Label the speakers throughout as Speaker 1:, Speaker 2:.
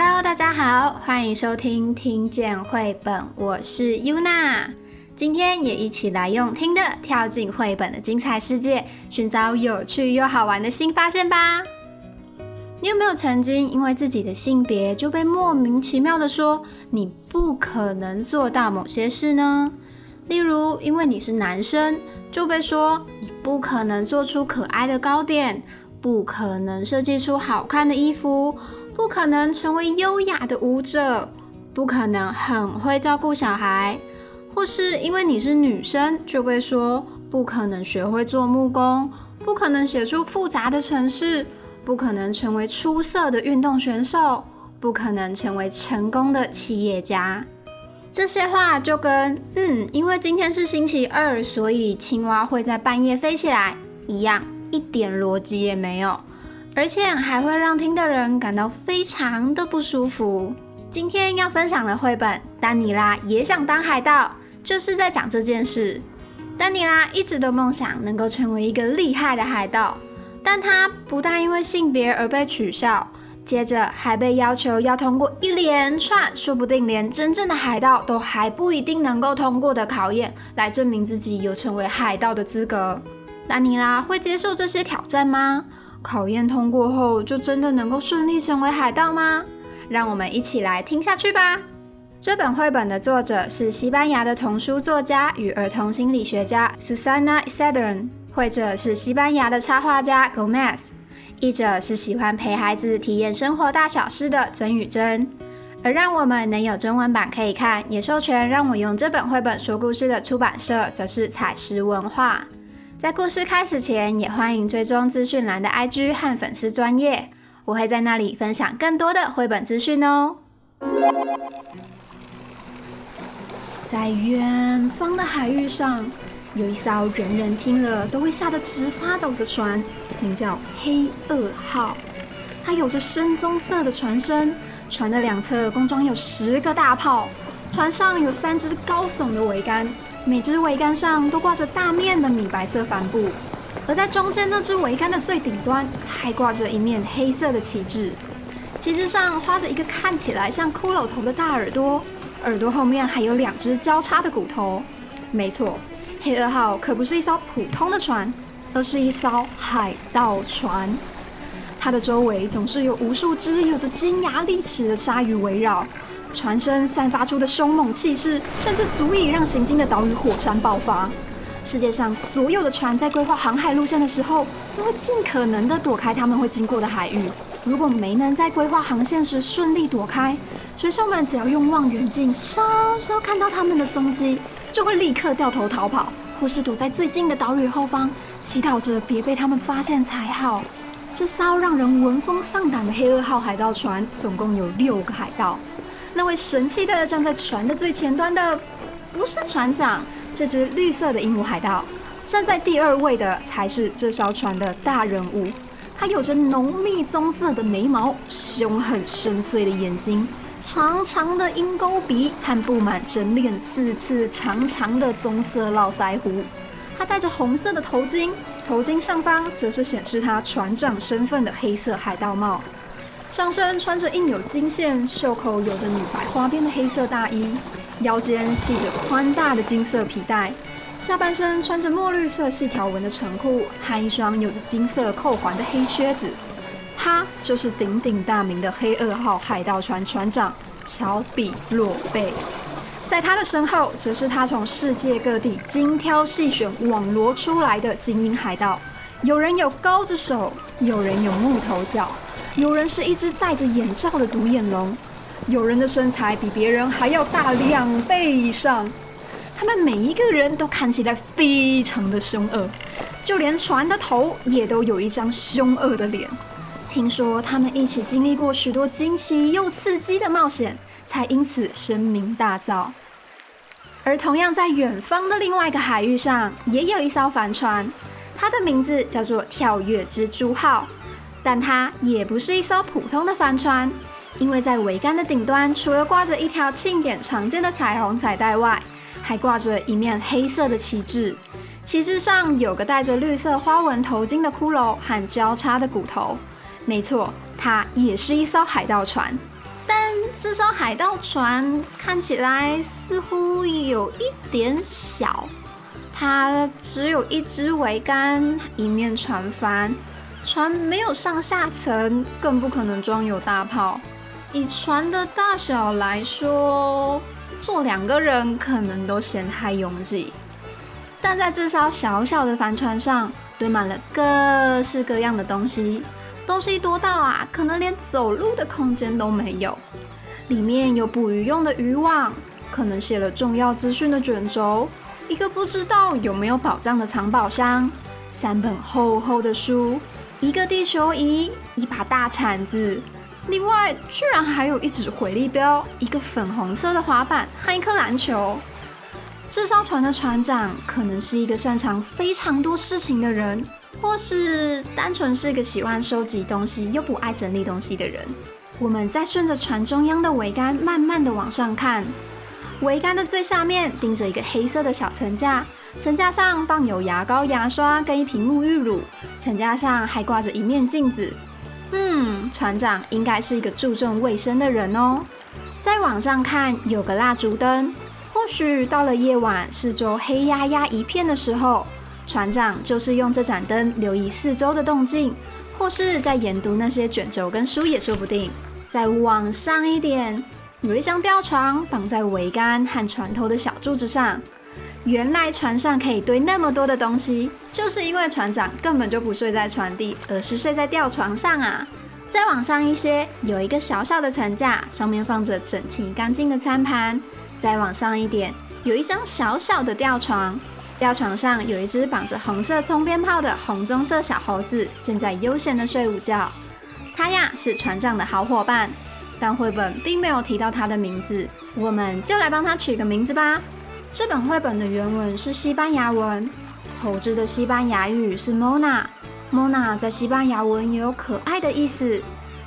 Speaker 1: Hello，大家好，欢迎收听听见绘本，我是 Yuna。今天也一起来用听的跳进绘本的精彩世界，寻找有趣又好玩的新发现吧。你有没有曾经因为自己的性别就被莫名其妙的说你不可能做到某些事呢？例如，因为你是男生，就被说你不可能做出可爱的糕点，不可能设计出好看的衣服，不可能成为优雅的舞者，不可能很会照顾小孩；或是因为你是女生，就被说不可能学会做木工，不可能写出复杂的程式，不可能成为出色的运动选手，不可能成为成功的企业家。这些话就跟嗯，因为今天是星期二，所以青蛙会在半夜飞起来一样，一点逻辑也没有，而且还会让听的人感到非常的不舒服。今天要分享的绘本《丹尼拉也想当海盗》，就是在讲这件事。丹尼拉一直都梦想能够成为一个厉害的海盗，但他不但因为性别而被取笑。接着还被要求要通过一连串，说不定连真正的海盗都还不一定能够通过的考验，来证明自己有成为海盗的资格。丹尼拉会接受这些挑战吗？考验通过后，就真的能够顺利成为海盗吗？让我们一起来听下去吧。这本绘本的作者是西班牙的童书作家与儿童心理学家 Susana i s a d e r n 绘者是西班牙的插画家 Gomez。译者是喜欢陪孩子体验生活大小事的曾宇珍，而让我们能有中文版可以看，也授权让我用这本绘本说故事的出版社则是彩石文化。在故事开始前，也欢迎追踪资讯栏的 IG 和粉丝专业，我会在那里分享更多的绘本资讯哦。在远方的海域上。有一艘人人听了都会吓得直发抖的船，名叫黑二号。它有着深棕色的船身，船的两侧共装有十个大炮。船上有三只高耸的桅杆，每只桅杆上都挂着大面的米白色帆布。而在中间那只桅杆的最顶端，还挂着一面黑色的旗帜，旗帜上画着一个看起来像骷髅头的大耳朵，耳朵后面还有两只交叉的骨头。没错。黑二号可不是一艘普通的船，而是一艘海盗船。它的周围总是有无数只有着尖牙利齿的鲨鱼围绕，船身散发出的凶猛气势，甚至足以让行经的岛屿火山爆发。世界上所有的船在规划航海路线的时候，都会尽可能的躲开他们会经过的海域。如果没能在规划航线时顺利躲开，水手们只要用望远镜稍稍看到他们的踪迹。就会立刻掉头逃跑，或是躲在最近的岛屿后方，祈祷着别被他们发现才好。这艘让人闻风丧胆的黑二号海盗船，总共有六个海盗。那位神气的站在船的最前端的，不是船长，这只绿色的鹦鹉海盗。站在第二位的才是这艘船的大人物。他有着浓密棕色的眉毛，凶狠深邃的眼睛。长长的鹰钩鼻和布满整脸四刺长长的棕色络腮胡，他戴着红色的头巾，头巾上方则是显示他船长身份的黑色海盗帽。上身穿着印有金线、袖口有着女白花边的黑色大衣，腰间系着宽大的金色皮带，下半身穿着墨绿色细条纹的长裤和一双有着金色扣环的黑靴子。他就是鼎鼎大名的黑二号海盗船船长乔比洛贝，在他的身后，则是他从世界各地精挑细选网罗出来的精英海盗。有人有高着手，有人有木头脚，有人是一只戴着眼罩的独眼龙，有人的身材比别人还要大两倍以上。他们每一个人都看起来非常的凶恶，就连船的头也都有一张凶恶的脸。听说他们一起经历过许多惊奇又刺激的冒险，才因此声名大噪。而同样在远方的另外一个海域上，也有一艘帆船，它的名字叫做“跳跃蜘蛛号”，但它也不是一艘普通的帆船，因为在桅杆的顶端，除了挂着一条庆典常见的彩虹彩带外，还挂着一面黑色的旗帜，旗帜上有个戴着绿色花纹头巾的骷髅和交叉的骨头。没错，它也是一艘海盗船，但这艘海盗船看起来似乎有一点小，它只有一只桅杆，一面船帆，船没有上下层，更不可能装有大炮。以船的大小来说，坐两个人可能都嫌太拥挤。但在这艘小小的帆船上，堆满了各式各样的东西，东西多到啊，可能连走路的空间都没有。里面有捕鱼用的渔网，可能写了重要资讯的卷轴，一个不知道有没有宝藏的藏宝箱，三本厚厚的书，一个地球仪，一把大铲子，另外居然还有一纸回力镖，一个粉红色的滑板和一颗篮球。这艘船的船长可能是一个擅长非常多事情的人，或是单纯是个喜欢收集东西又不爱整理东西的人。我们再顺着船中央的桅杆慢慢的往上看，桅杆的最下面钉着一个黑色的小层架，层架上放有牙膏、牙刷跟一瓶沐浴乳，层架上还挂着一面镜子。嗯，船长应该是一个注重卫生的人哦。再往上看，有个蜡烛灯。或许到了夜晚，四周黑压压一片的时候，船长就是用这盏灯留意四周的动静，或是在研读那些卷轴跟书也说不定。再往上一点，有一张吊床绑在桅杆和船头的小柱子上。原来船上可以堆那么多的东西，就是因为船长根本就不睡在船底，而是睡在吊床上啊。再往上一些，有一个小小的层架，上面放着整齐干净的餐盘。再往上一点，有一张小小的吊床，吊床上有一只绑着红色葱鞭炮的红棕色小猴子，正在悠闲的睡午觉。它呀是船长的好伙伴，但绘本并没有提到它的名字，我们就来帮它取个名字吧。这本绘本的原文是西班牙文，猴子的西班牙语是 Mona，Mona 在西班牙文也有可爱的意思，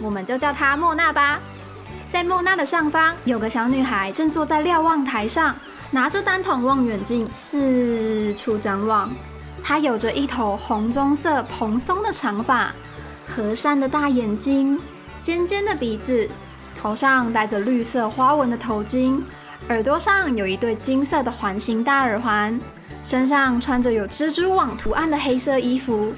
Speaker 1: 我们就叫它莫娜吧。在莫娜的上方，有个小女孩正坐在瞭望台上，拿着单筒望远镜四处张望。她有着一头红棕色蓬松的长发，和善的大眼睛，尖尖的鼻子，头上戴着绿色花纹的头巾，耳朵上有一对金色的环形大耳环，身上穿着有蜘蛛网图案的黑色衣服，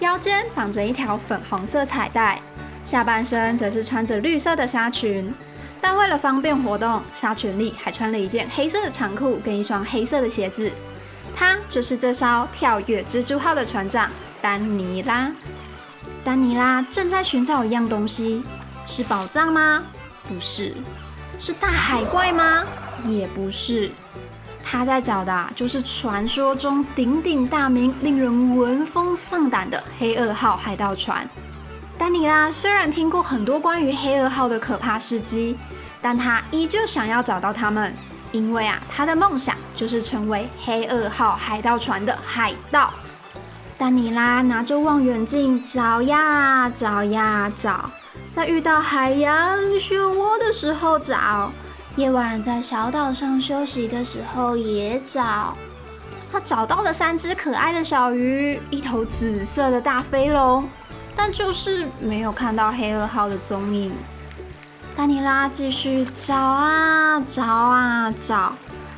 Speaker 1: 腰间绑着一条粉红色彩带。下半身则是穿着绿色的纱裙，但为了方便活动，纱裙里还穿了一件黑色的长裤跟一双黑色的鞋子。他就是这艘跳跃蜘蛛号的船长丹尼拉。丹尼拉正在寻找一样东西，是宝藏吗？不是。是大海怪吗？也不是。他在找的就是传说中鼎鼎大名、令人闻风丧胆的黑二号海盗船。丹尼拉虽然听过很多关于黑二号的可怕事迹，但他依旧想要找到他们，因为啊，他的梦想就是成为黑二号海盗船的海盗。丹尼拉拿着望远镜找呀找呀找，在遇到海洋漩涡的时候找，夜晚在小岛上休息的时候也找。他找到了三只可爱的小鱼，一头紫色的大飞龙。但就是没有看到黑二号的踪影。丹尼拉继续找啊找啊找，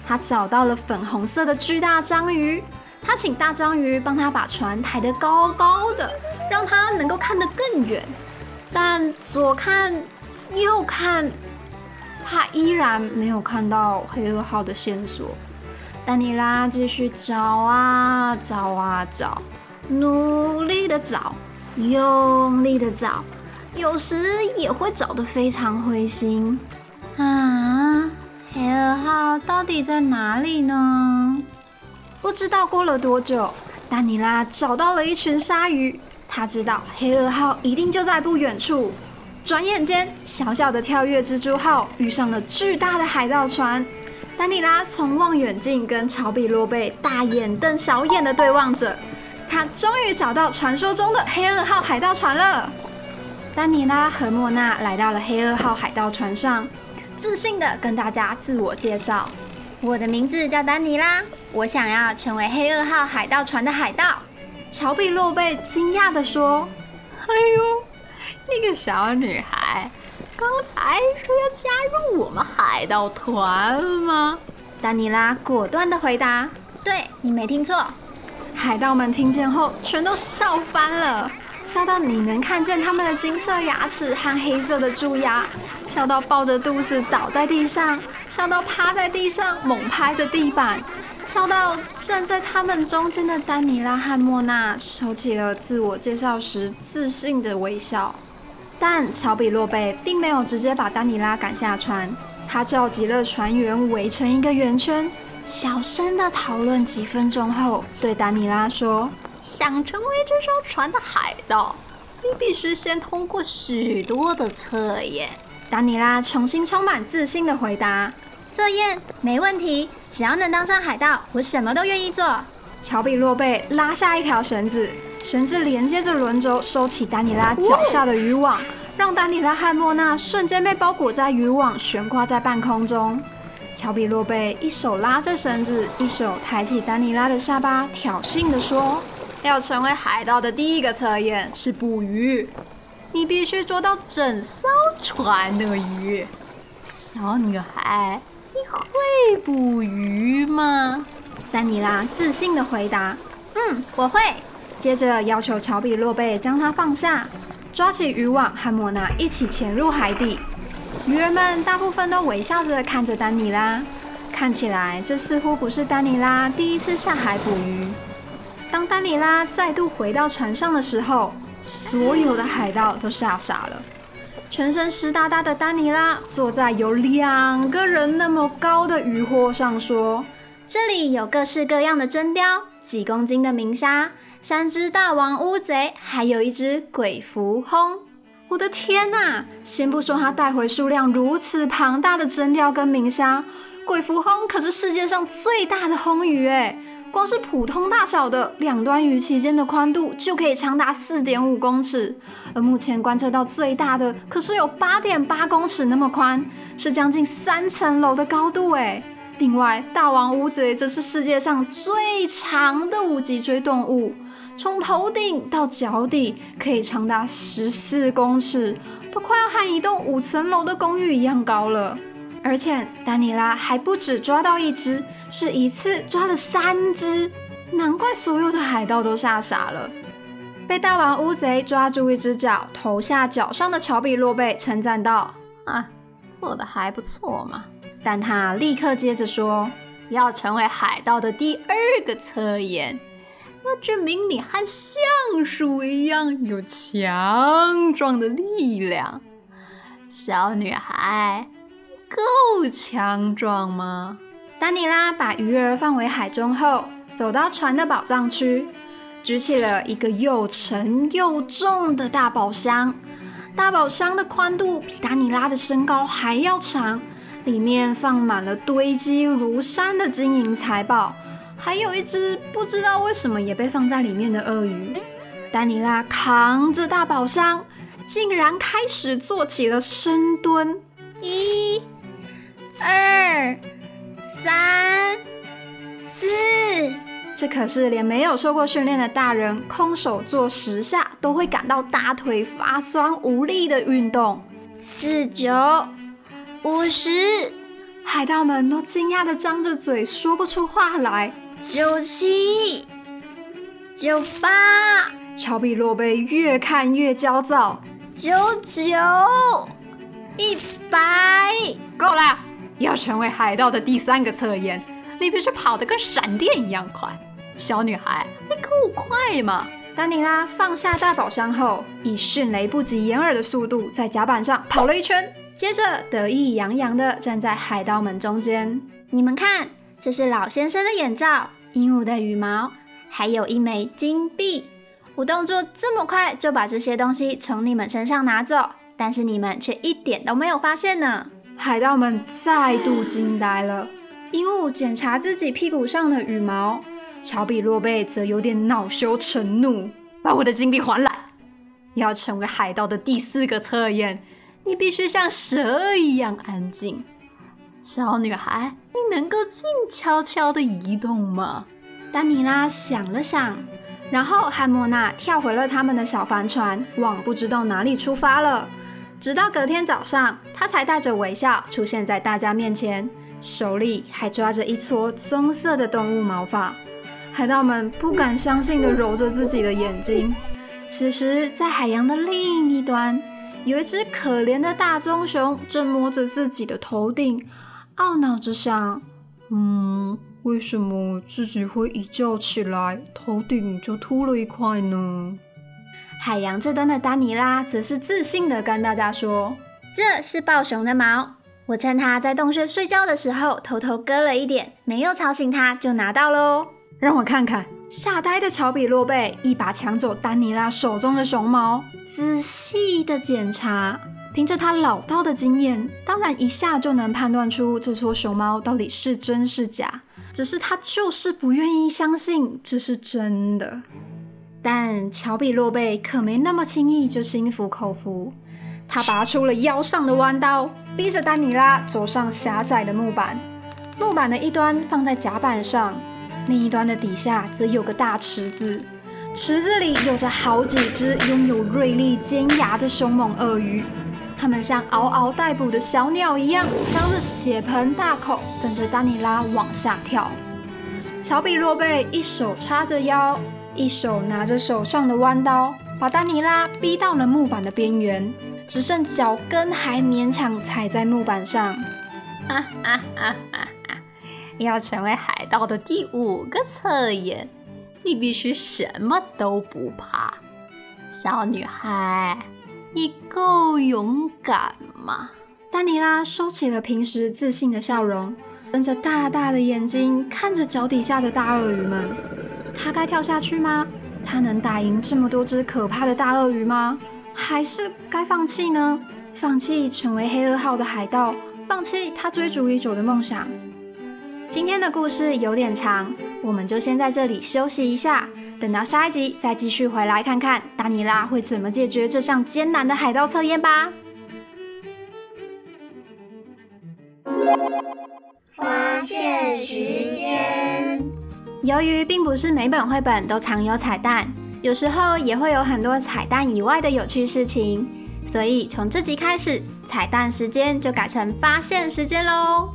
Speaker 1: 他找到了粉红色的巨大章鱼。他请大章鱼帮他把船抬得高高的，让他能够看得更远。但左看右看，他依然没有看到黑二号的线索。丹尼拉继续找啊找啊找，努力的找。用力的找，有时也会找得非常灰心。啊，黑二号到底在哪里呢？不知道过了多久，丹尼拉找到了一群鲨鱼。他知道黑二号一定就在不远处。转眼间，小小的跳跃蜘蛛号遇上了巨大的海盗船。丹尼拉从望远镜跟乔比洛贝大眼瞪小眼的对望着。他终于找到传说中的黑二号海盗船了。丹尼拉和莫娜来到了黑二号海盗船上，自信的跟大家自我介绍：“我的名字叫丹尼拉，我想要成为黑二号海盗船的海盗。”乔比洛贝惊讶的说：“哎呦
Speaker 2: 那个小女孩，刚才说要加入我们海盗团吗？
Speaker 1: 丹尼拉果断的回答：“
Speaker 3: 对，你没听错。”
Speaker 1: 海盗们听见后，全都笑翻了，笑到你能看见他们的金色牙齿和黑色的蛀牙，笑到抱着肚子倒在地上，笑到趴在地上猛拍着地板，笑到站在他们中间的丹尼拉和莫娜收起了自我介绍时自信的微笑。但乔比洛贝并没有直接把丹尼拉赶下船，他召集了船员围成一个圆圈，小声的讨论几分钟后，对丹尼拉说：“
Speaker 2: 想成为这艘船的海盗，你必须先通过许多的测验。”
Speaker 1: 丹尼拉重新充满自信的回答：“
Speaker 3: 测验没问题，只要能当上海盗，我什么都愿意做。”
Speaker 1: 乔比洛贝拉下一条绳子。绳子连接着轮轴，收起丹尼拉脚下的渔网，让丹尼拉和莫娜瞬间被包裹在渔网，悬挂在半空中。乔比洛贝一手拉着绳子，一手抬起丹尼拉的下巴，挑衅地说：“
Speaker 2: 要成为海盗的第一个测验是捕鱼，你必须捉到整艘船的鱼。小女孩，你会捕鱼吗？”
Speaker 1: 丹尼拉自信地回答：“
Speaker 3: 嗯，我会。”
Speaker 1: 接着要求乔比洛贝将它放下，抓起渔网和莫娜一起潜入海底。渔人们大部分都微笑着看着丹尼拉，看起来这似乎不是丹尼拉第一次下海捕鱼。当丹尼拉再度回到船上的时候，所有的海盗都吓傻了。全身湿哒哒的丹尼拉坐在有两个人那么高的渔货上，说：“
Speaker 3: 这里有各式各样的真鲷，几公斤的明虾。”三只大王乌贼，还有一只鬼蝠轰！
Speaker 1: 我的天哪！先不说他带回数量如此庞大的真鲷跟明虾，鬼蝠轰可是世界上最大的轰鱼哎！光是普通大小的两端鱼鳍间的宽度就可以长达四点五公尺，而目前观测到最大的可是有八点八公尺那么宽，是将近三层楼的高度哎！另外，大王乌贼则是世界上最长的无脊椎动物。从头顶到脚底可以长达十四公尺，都快要和一栋五层楼的公寓一样高了。而且丹尼拉还不止抓到一只，是一次抓了三只，难怪所有的海盗都吓傻了。被大王乌贼抓住一只脚，投下脚上的乔比洛贝称赞道：“
Speaker 2: 啊，做的还不错嘛。”
Speaker 1: 但他立刻接着说：“
Speaker 2: 要成为海盗的第二个测验。”要证明你和橡树一样有强壮的力量，小女孩，够强壮吗？
Speaker 1: 丹尼拉把鱼儿放回海中后，走到船的宝藏区，举起了一个又沉又重的大宝箱。大宝箱的宽度比丹尼拉的身高还要长，里面放满了堆积如山的金银财宝。还有一只不知道为什么也被放在里面的鳄鱼。丹尼拉扛着大宝箱，竟然开始做起了深蹲。
Speaker 3: 一、二、三、四，
Speaker 1: 这可是连没有受过训练的大人空手做十下都会感到大腿发酸无力的运动。
Speaker 3: 四九五十，
Speaker 1: 海盗们都惊讶的张着嘴，说不出话来。
Speaker 3: 九七，九八，
Speaker 1: 乔比洛贝越看越焦躁。
Speaker 3: 九九，一百，
Speaker 2: 够了！要成为海盗的第三个测验，你必须跑得跟闪电一样快。小女孩，你够快吗？
Speaker 1: 丹尼拉放下大宝箱后，以迅雷不及掩耳的速度在甲板上跑了一圈，接着得意洋洋地站在海盗们中间。
Speaker 3: 你们看。这是老先生的眼罩，鹦鹉的羽毛，还有一枚金币。我动作这么快就把这些东西从你们身上拿走，但是你们却一点都没有发现呢。
Speaker 1: 海盗们再度惊呆了。鹦鹉检查自己屁股上的羽毛，乔比洛贝则有点恼羞成怒，
Speaker 2: 把我的金币还来！要成为海盗的第四个测验，你必须像蛇一样安静。小女孩，你能够静悄悄的移动吗？
Speaker 1: 丹尼拉想了想，然后汉莫娜跳回了他们的小帆船，往不知道哪里出发了。直到隔天早上，她才带着微笑出现在大家面前，手里还抓着一撮棕色的动物毛发。海盗们不敢相信地揉着自己的眼睛。此时，在海洋的另一端，有一只可怜的大棕熊正摸着自己的头顶，懊恼着想：“嗯。”为什么自己会一觉起来头顶就秃了一块呢？海洋这端的丹尼拉则是自信的跟大家说：“
Speaker 3: 这是豹熊的毛，我趁它在洞穴睡觉的时候偷偷割了一点，没有吵醒它就拿到喽。”
Speaker 1: 让我看看，吓呆的乔比洛贝一把抢走丹尼拉手中的熊猫，仔细的检查，凭着他老道的经验，当然一下就能判断出这撮熊猫到底是真是假。只是他就是不愿意相信这是真的，但乔比洛贝可没那么轻易就心服口服。他拔出了腰上的弯刀，逼着丹尼拉走上狭窄的木板。木板的一端放在甲板上，另一端的底下则有个大池子，池子里有着好几只拥有锐利尖牙的凶猛鳄鱼。它们像嗷嗷待哺的小鸟一样，张着血盆大口，等着丹尼拉往下跳。乔比洛贝一手叉着腰，一手拿着手上的弯刀，把丹尼拉逼到了木板的边缘，只剩脚跟还勉强踩在木板上。哈哈哈
Speaker 2: 哈！要成为海盗的第五个测验，你必须什么都不怕，小女孩。你够勇敢吗？
Speaker 1: 丹尼拉收起了平时自信的笑容，瞪着大大的眼睛看着脚底下的大鳄鱼们。他该跳下去吗？他能打赢这么多只可怕的大鳄鱼吗？还是该放弃呢？放弃成为黑二号的海盗，放弃他追逐已久的梦想。今天的故事有点长，我们就先在这里休息一下，等到下一集再继续回来看看达尼拉会怎么解决这项艰难的海盗测验吧。
Speaker 4: 发现时间。
Speaker 3: 由于并不是每本绘本都藏有彩蛋，有时候也会有很多彩蛋以外的有趣事情，所以从这集开始，彩蛋时间就改成发现时间喽。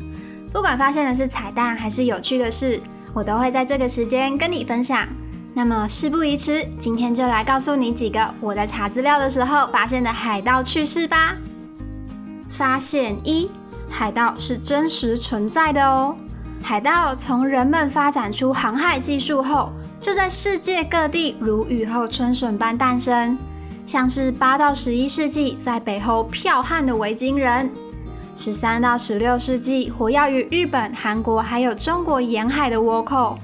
Speaker 3: 不管发现的是彩蛋还是有趣的事，我都会在这个时间跟你分享。那么事不宜迟，今天就来告诉你几个我在查资料的时候发现的海盗趣事吧。发现一：海盗是真实存在的哦。海盗从人们发展出航海技术后，就在世界各地如雨后春笋般诞生，像是八到十一世纪在北欧剽悍的维京人。十三到十六世纪，活跃于日本、韩国还有中国沿海的倭寇，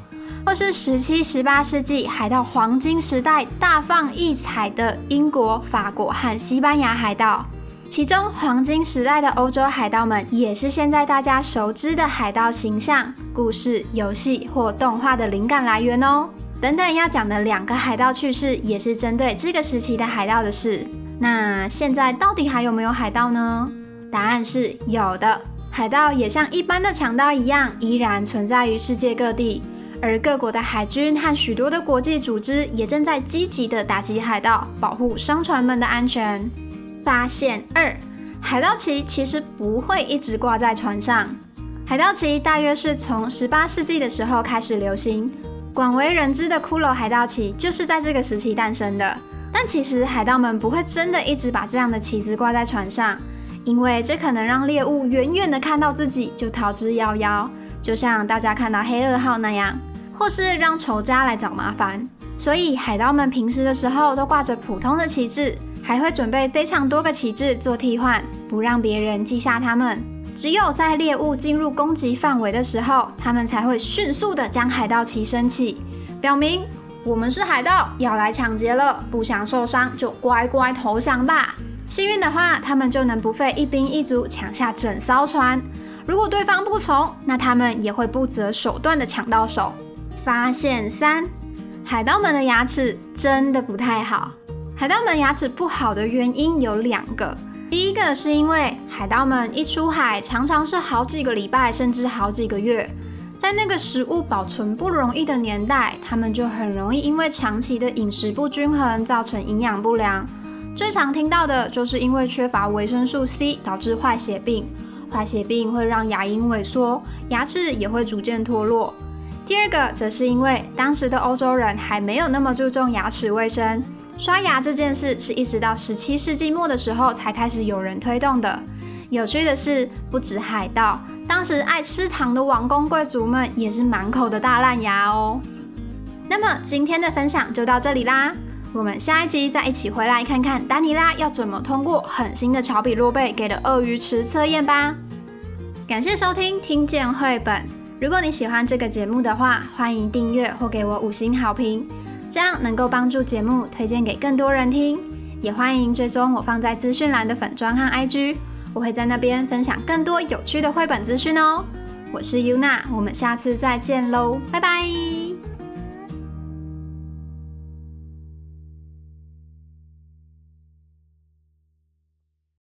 Speaker 3: 或是十七、十八世纪海盗黄金时代大放异彩的英国、法国和西班牙海盗。其中，黄金时代的欧洲海盗们也是现在大家熟知的海盗形象、故事、游戏或动画的灵感来源哦。等等要讲的两个海盗趣事，也是针对这个时期的海盗的事。那现在到底还有没有海盗呢？答案是有的，海盗也像一般的强盗一样，依然存在于世界各地，而各国的海军和许多的国际组织也正在积极的打击海盗，保护商船们的安全。发现二，海盗旗其实不会一直挂在船上，海盗旗大约是从十八世纪的时候开始流行，广为人知的骷髅海盗旗就是在这个时期诞生的。但其实海盗们不会真的一直把这样的旗子挂在船上。因为这可能让猎物远远的看到自己就逃之夭夭，就像大家看到黑二号那样，或是让仇家来找麻烦。所以海盗们平时的时候都挂着普通的旗帜，还会准备非常多个旗帜做替换，不让别人记下他们。只有在猎物进入攻击范围的时候，他们才会迅速的将海盗旗升起，表明我们是海盗，要来抢劫了。不想受伤就乖乖投降吧。幸运的话，他们就能不费一兵一卒抢下整艘船。如果对方不从，那他们也会不择手段的抢到手。发现三：海盗们的牙齿真的不太好。海盗们牙齿不好的原因有两个。第一个是因为海盗们一出海，常常是好几个礼拜，甚至好几个月。
Speaker 1: 在那个食物保存不容易的年代，他们就很容易因为长期的饮食不均衡造成营养不良。最常听到的就是因为缺乏维生素 C 导致坏血病，坏血病会让牙龈萎缩，牙齿也会逐渐脱落。第二个则是因为当时的欧洲人还没有那么注重牙齿卫生，刷牙这件事是一直到十七世纪末的时候才开始有人推动的。有趣的是，不止海盗，当时爱吃糖的王公贵族们也是满口的大烂牙哦。那么今天的分享就到这里啦，我们下一集再一起回来看看丹尼拉要怎么通过狠心的乔比洛贝给的鳄鱼池测验吧。感谢收听《听见绘本》，如果你喜欢这个节目的话，欢迎订阅或给我五星好评，这样能够帮助节目推荐给更多人听。也欢迎追踪我放在资讯栏的粉砖和 IG。我会在那边分享更多有趣的绘本资讯哦。我是 Yuna，我们下次再见喽，拜拜。